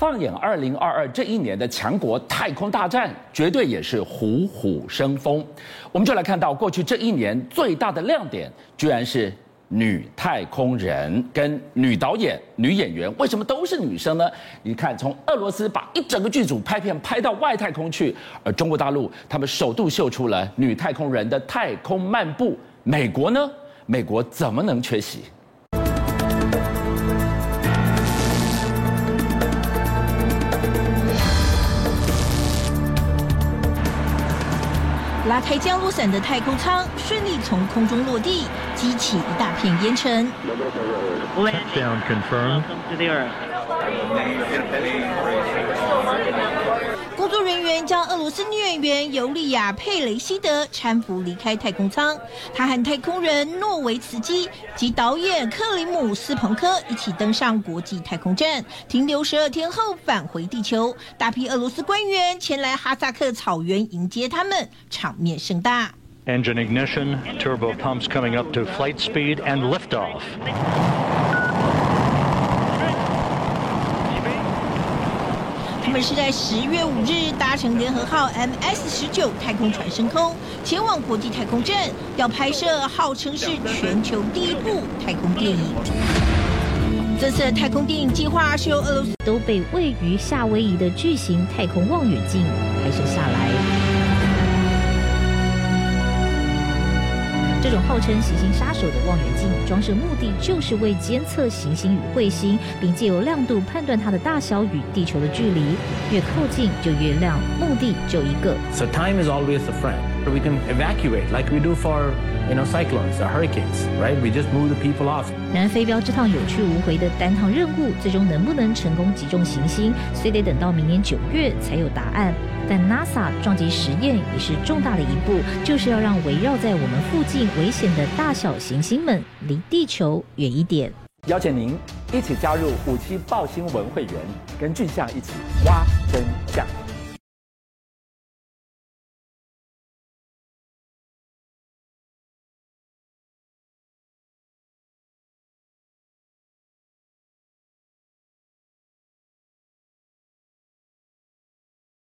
放眼二零二二这一年的强国太空大战，绝对也是虎虎生风。我们就来看到过去这一年最大的亮点，居然是女太空人跟女导演、女演员。为什么都是女生呢？你看，从俄罗斯把一整个剧组拍片拍到外太空去，而中国大陆他们首度秀出了女太空人的太空漫步。美国呢？美国怎么能缺席？拉开降落伞的太空舱顺利从空中落地，激起一大片烟尘。工作人员将俄罗斯女演员尤利亚·佩雷西德搀扶离开太空舱。她和太空人诺维茨基及导演克里姆斯彭科一起登上国际太空站，停留十二天后返回地球。大批俄罗斯官员前来哈萨克草原迎接他们，场面盛大。Engine ignition, turbo pumps coming up to flight speed and liftoff. 是在十月五日搭乘联合号 MS 十九太空船升空，前往国际太空站，要拍摄号称是全球第一部太空电影。这次的太空电影计划是由俄罗斯都被位于夏威夷的巨型太空望远镜拍摄下来。这种号称“行星杀手”的望远镜装设目的就是为监测行星与彗星，并借由亮度判断它的大小与地球的距离，越靠近就越亮，目的就一个。So time is always a friend. We can evacuate like we do for, you know, cyclones or hurricanes, right? We just move the people off. 然而飞镖这趟有去无回的单趟任务，最终能不能成功击中行星，虽得等到明年九月才有答案。但 NASA 撞击实验也是重大的一步，就是要让围绕在我们附近危险的大小行星们离地球远一点。邀请您一起加入五七报新闻会员，跟俊象一起挖真相。